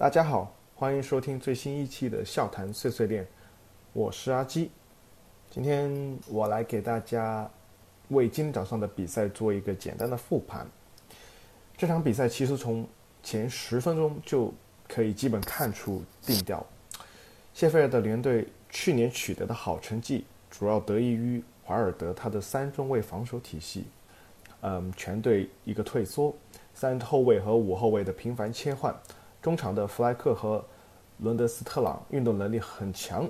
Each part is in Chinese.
大家好，欢迎收听最新一期的笑谈碎碎念，我是阿基。今天我来给大家为今天早上的比赛做一个简单的复盘。这场比赛其实从前十分钟就可以基本看出定调。谢菲尔德联队去年取得的好成绩，主要得益于华尔德他的三中卫防守体系。嗯，全队一个退缩，三后卫和五后卫的频繁切换，中场的弗莱克和伦德斯特朗运动能力很强，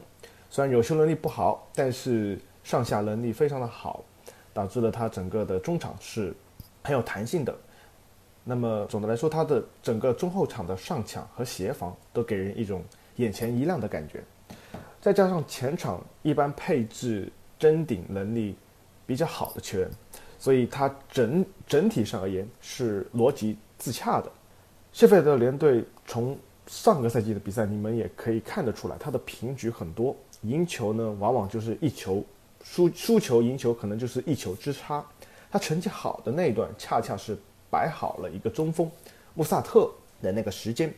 虽然有球能力不好，但是上下能力非常的好，导致了他整个的中场是很有弹性的。那么总的来说，他的整个中后场的上抢和协防都给人一种眼前一亮的感觉，再加上前场一般配置争顶能力比较好的球员。所以他整整体上而言是逻辑自洽的。谢菲尔德联队从上个赛季的比赛，你们也可以看得出来，他的平局很多，赢球呢往往就是一球，输输球赢球可能就是一球之差。他成绩好的那一段，恰恰是摆好了一个中锋穆萨特的那个时间，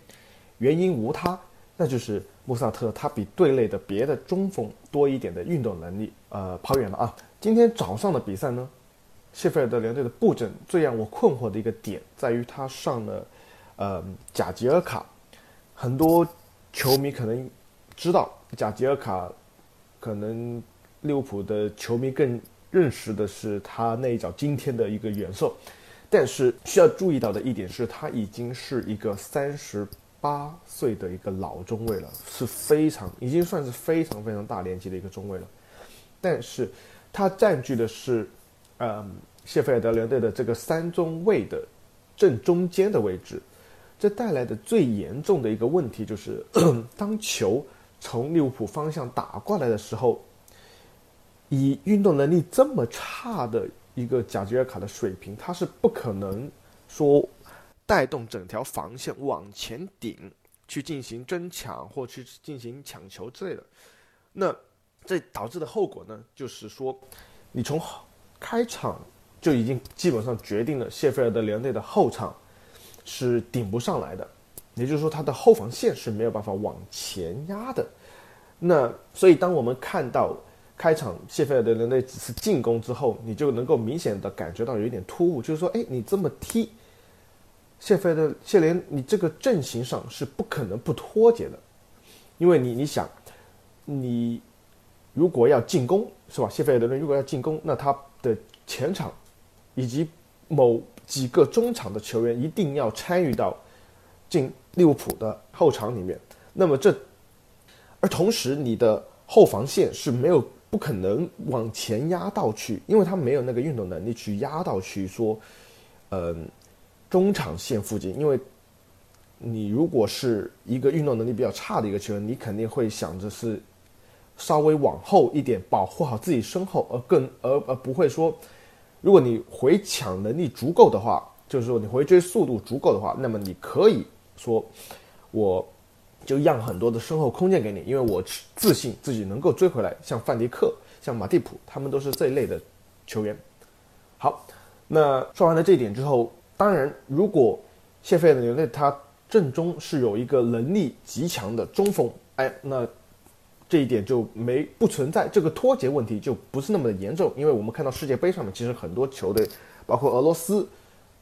原因无他，那就是穆萨特他比队内的别的中锋多一点的运动能力。呃，跑远了啊！今天早上的比赛呢？谢菲尔德联队的布阵最让我困惑的一个点在于他上了，呃，贾吉尔卡。很多球迷可能知道贾吉尔卡，可能利物浦的球迷更认识的是他那一脚惊天的一个远射。但是需要注意到的一点是，他已经是一个三十八岁的一个老中卫了，是非常已经算是非常非常大年纪的一个中卫了。但是他占据的是。嗯，谢菲尔德联队的这个三中卫的正中间的位置，这带来的最严重的一个问题就是，当球从利物浦方向打过来的时候，以运动能力这么差的一个贾吉尔卡的水平，他是不可能说带动整条防线往前顶去进行争抢或去进行抢球之类的。那这导致的后果呢，就是说你从开场就已经基本上决定了谢菲尔德联队的后场是顶不上来的，也就是说他的后防线是没有办法往前压的。那所以当我们看到开场谢菲尔德联队几次进攻之后，你就能够明显的感觉到有一点突兀，就是说，哎，你这么踢，谢菲尔德谢联，你这个阵型上是不可能不脱节的，因为你你想，你如果要进攻是吧？谢菲尔德如果要进攻，那他。的前场，以及某几个中场的球员一定要参与到进利物浦的后场里面。那么这，而同时你的后防线是没有不可能往前压到去，因为他没有那个运动能力去压到去说，嗯，中场线附近。因为你如果是一个运动能力比较差的一个球员，你肯定会想着是。稍微往后一点，保护好自己身后，而更而而不会说，如果你回抢能力足够的话，就是说你回追速度足够的话，那么你可以说，我就让很多的身后空间给你，因为我自信自己能够追回来。像范迪克、像马蒂普，他们都是这一类的球员。好，那说完了这一点之后，当然，如果谢菲尔德联队他正中是有一个能力极强的中锋，哎，那。这一点就没不存在这个脱节问题，就不是那么的严重。因为我们看到世界杯上面，其实很多球队，包括俄罗斯，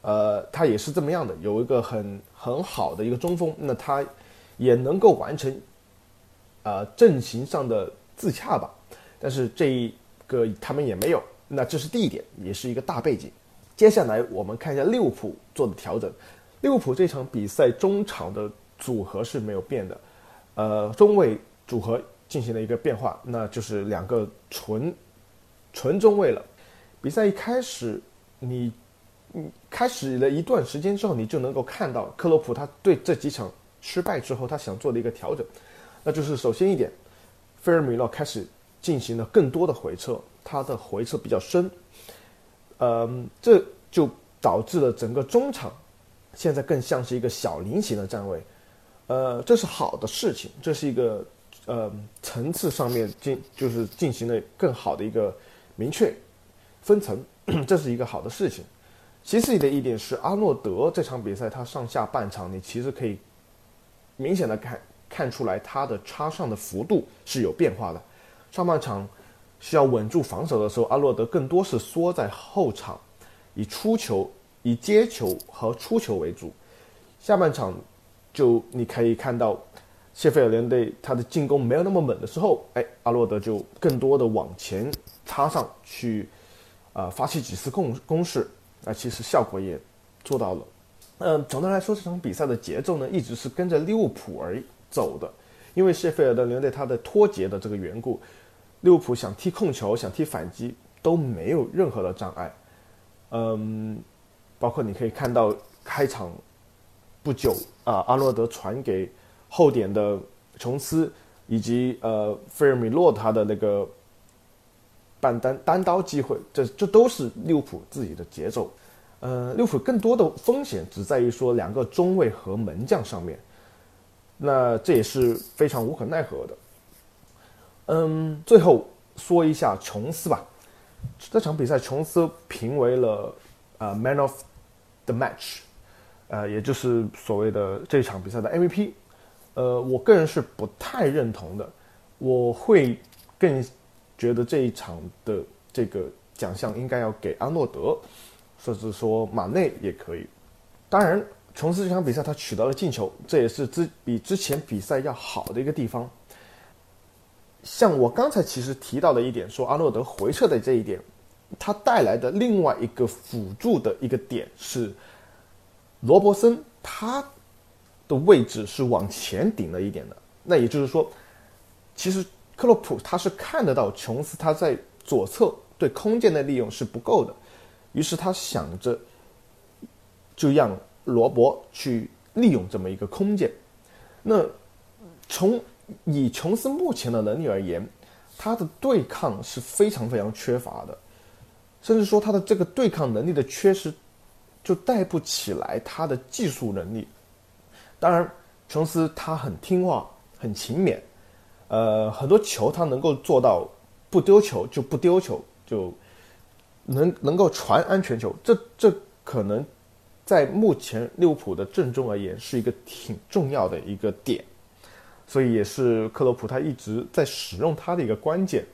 呃，他也是这么样的，有一个很很好的一个中锋，那他也能够完成，呃，阵型上的自洽吧。但是这一个他们也没有，那这是第一点，也是一个大背景。接下来我们看一下利物浦做的调整。利物浦这场比赛中场的组合是没有变的，呃，中卫组合。进行了一个变化，那就是两个纯纯中卫了。比赛一开始，你嗯开始了一段时间之后，你就能够看到克洛普他对这几场失败之后，他想做的一个调整，那就是首先一点，菲尔米诺开始进行了更多的回撤，他的回撤比较深，嗯，这就导致了整个中场现在更像是一个小菱形的站位，呃，这是好的事情，这是一个。呃，层次上面进就是进行了更好的一个明确分层，这是一个好的事情。其次的一点是，阿诺德这场比赛他上下半场，你其实可以明显的看看出来他的插上的幅度是有变化的。上半场需要稳住防守的时候，阿诺德更多是缩在后场，以出球、以接球和出球为主。下半场就你可以看到。谢菲尔联队他的进攻没有那么猛的时候，哎，阿诺德就更多的往前插上去，啊，发起几次攻攻势，那其实效果也做到了。嗯，总的来说，这场比赛的节奏呢，一直是跟着利物浦而走的，因为谢菲尔德联队他的脱节的这个缘故，利物浦想踢控球、想踢反击都没有任何的障碍。嗯，包括你可以看到开场不久啊，阿诺德传给。后点的琼斯以及呃费尔米洛他的那个半单单刀机会，这这都是利物浦自己的节奏。呃，利物浦更多的风险只在于说两个中卫和门将上面，那这也是非常无可奈何的。嗯，最后说一下琼斯吧，这场比赛琼斯评为了啊 Man of the Match，呃，也就是所谓的这场比赛的 MVP。呃，我个人是不太认同的，我会更觉得这一场的这个奖项应该要给阿诺德，甚至说马内也可以。当然，琼斯这场比赛他取得了进球，这也是之比之前比赛要好的一个地方。像我刚才其实提到的一点，说阿诺德回撤的这一点，他带来的另外一个辅助的一个点是罗伯森他。的位置是往前顶了一点的，那也就是说，其实克洛普他是看得到琼斯他在左侧对空间的利用是不够的，于是他想着就让罗伯去利用这么一个空间。那从以琼斯目前的能力而言，他的对抗是非常非常缺乏的，甚至说他的这个对抗能力的缺失，就带不起来他的技术能力。当然，琼斯他很听话，很勤勉，呃，很多球他能够做到不丢球就不丢球，就能能够传安全球。这这可能在目前利物浦的阵中而言是一个挺重要的一个点，所以也是克洛普他一直在使用他的一个关键。